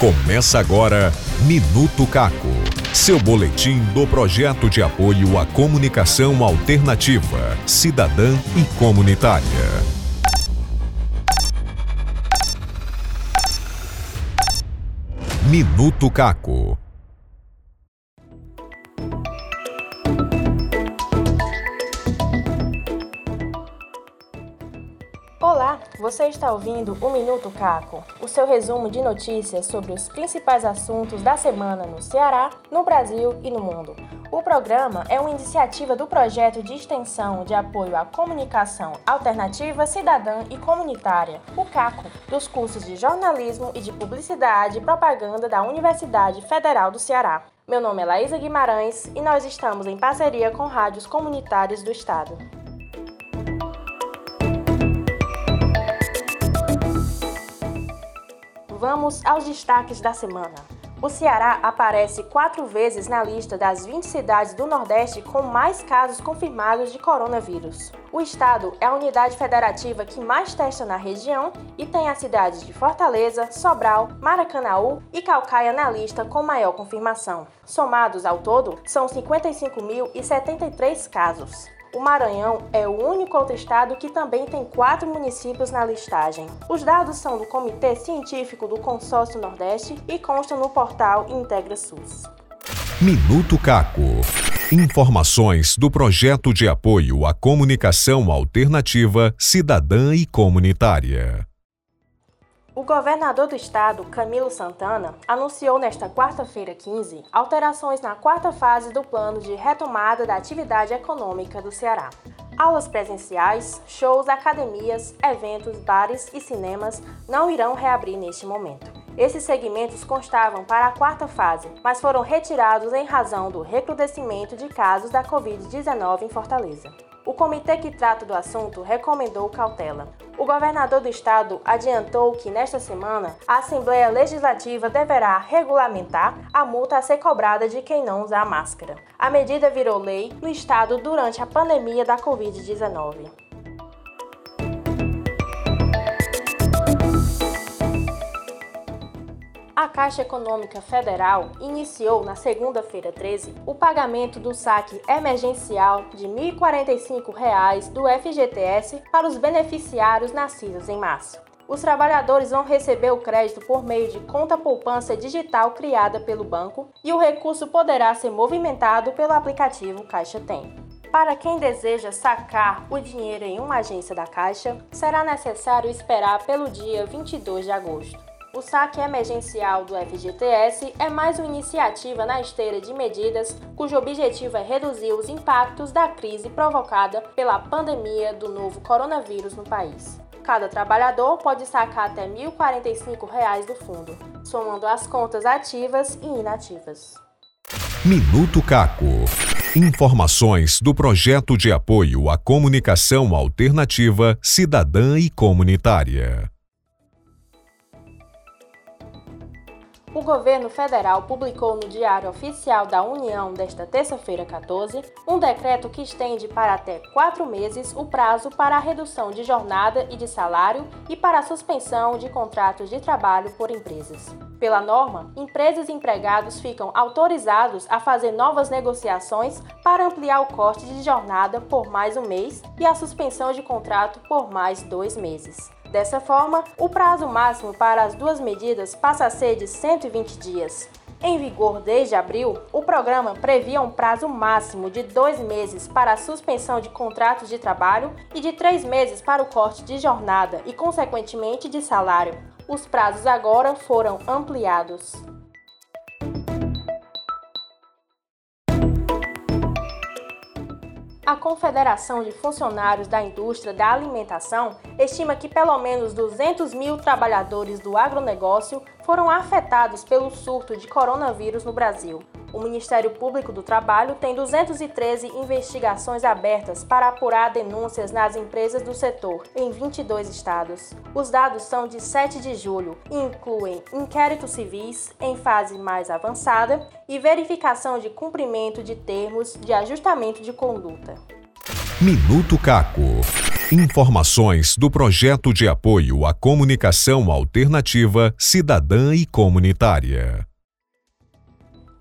Começa agora Minuto Caco, seu boletim do projeto de apoio à comunicação alternativa, cidadã e comunitária. Minuto Caco. Olá, você está ouvindo o Minuto Caco, o seu resumo de notícias sobre os principais assuntos da semana no Ceará, no Brasil e no mundo. O programa é uma iniciativa do projeto de extensão de apoio à comunicação alternativa, cidadã e comunitária, o CACO, dos cursos de jornalismo e de publicidade e propaganda da Universidade Federal do Ceará. Meu nome é Laísa Guimarães e nós estamos em parceria com rádios comunitárias do estado. Vamos aos destaques da semana. O Ceará aparece quatro vezes na lista das 20 cidades do Nordeste com mais casos confirmados de coronavírus. O estado é a unidade federativa que mais testa na região e tem as cidades de Fortaleza, Sobral, Maracanaú e Calcaia na lista com maior confirmação. Somados ao todo, são 55.073 casos. O Maranhão é o único outro estado que também tem quatro municípios na listagem. Os dados são do Comitê Científico do Consórcio Nordeste e constam no portal Integra SUS. Minuto Caco. Informações do projeto de apoio à comunicação alternativa, cidadã e comunitária. O governador do estado, Camilo Santana, anunciou nesta quarta-feira 15 alterações na quarta fase do plano de retomada da atividade econômica do Ceará. Aulas presenciais, shows, academias, eventos, bares e cinemas não irão reabrir neste momento. Esses segmentos constavam para a quarta fase, mas foram retirados em razão do recrudescimento de casos da Covid-19 em Fortaleza. O comitê que trata do assunto recomendou cautela. O governador do estado adiantou que nesta semana a Assembleia Legislativa deverá regulamentar a multa a ser cobrada de quem não usar máscara. A medida virou lei no estado durante a pandemia da Covid-19. Caixa Econômica Federal iniciou na segunda-feira 13 o pagamento do saque emergencial de R$ 1.045 do FGTS para os beneficiários nascidos em março. Os trabalhadores vão receber o crédito por meio de conta poupança digital criada pelo banco e o recurso poderá ser movimentado pelo aplicativo Caixa Tem. Para quem deseja sacar o dinheiro em uma agência da Caixa, será necessário esperar pelo dia 22 de agosto. O saque emergencial do FGTS é mais uma iniciativa na esteira de medidas cujo objetivo é reduzir os impactos da crise provocada pela pandemia do novo coronavírus no país. Cada trabalhador pode sacar até R$ 1.045 do fundo, somando as contas ativas e inativas. Minuto Caco. Informações do projeto de apoio à comunicação alternativa, cidadã e comunitária. O governo federal publicou no Diário Oficial da União desta terça-feira 14 um decreto que estende para até quatro meses o prazo para a redução de jornada e de salário e para a suspensão de contratos de trabalho por empresas. Pela norma, empresas e empregados ficam autorizados a fazer novas negociações para ampliar o corte de jornada por mais um mês e a suspensão de contrato por mais dois meses. Dessa forma, o prazo máximo para as duas medidas passa a ser de 120 dias. Em vigor desde abril, o programa previa um prazo máximo de dois meses para a suspensão de contratos de trabalho e de três meses para o corte de jornada e, consequentemente, de salário. Os prazos agora foram ampliados. A Confederação de Funcionários da Indústria da Alimentação estima que pelo menos 200 mil trabalhadores do agronegócio foram afetados pelo surto de coronavírus no Brasil. O Ministério Público do Trabalho tem 213 investigações abertas para apurar denúncias nas empresas do setor em 22 estados. Os dados são de 7 de julho e incluem inquéritos civis em fase mais avançada e verificação de cumprimento de termos de ajustamento de conduta. Minuto Caco. Informações do projeto de apoio à comunicação alternativa, cidadã e comunitária.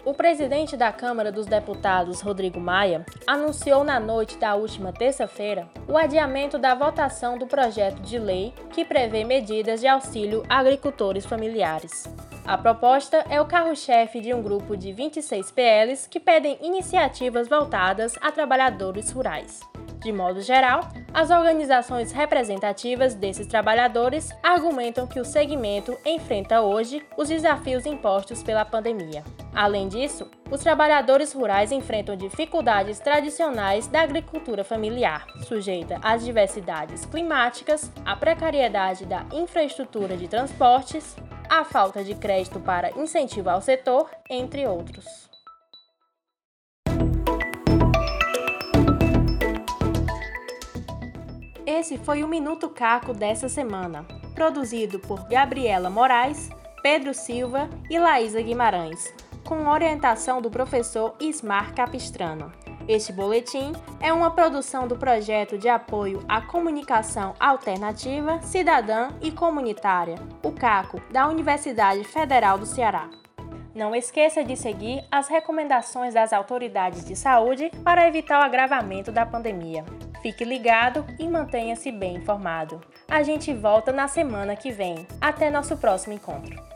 O presidente da Câmara dos Deputados, Rodrigo Maia, anunciou na noite da última terça-feira o adiamento da votação do projeto de lei que prevê medidas de auxílio a agricultores familiares. A proposta é o carro-chefe de um grupo de 26 PLs que pedem iniciativas voltadas a trabalhadores rurais. De modo geral, as organizações representativas desses trabalhadores argumentam que o segmento enfrenta hoje os desafios impostos pela pandemia. Além disso, os trabalhadores rurais enfrentam dificuldades tradicionais da agricultura familiar, sujeita às diversidades climáticas, à precariedade da infraestrutura de transportes, à falta de crédito para incentivo ao setor, entre outros. Esse foi o Minuto Caco dessa semana, produzido por Gabriela Moraes, Pedro Silva e Laísa Guimarães, com orientação do professor Ismar Capistrano. Este boletim é uma produção do projeto de apoio à comunicação alternativa, cidadã e comunitária, o CACO, da Universidade Federal do Ceará. Não esqueça de seguir as recomendações das autoridades de saúde para evitar o agravamento da pandemia. Fique ligado e mantenha-se bem informado. A gente volta na semana que vem. Até nosso próximo encontro.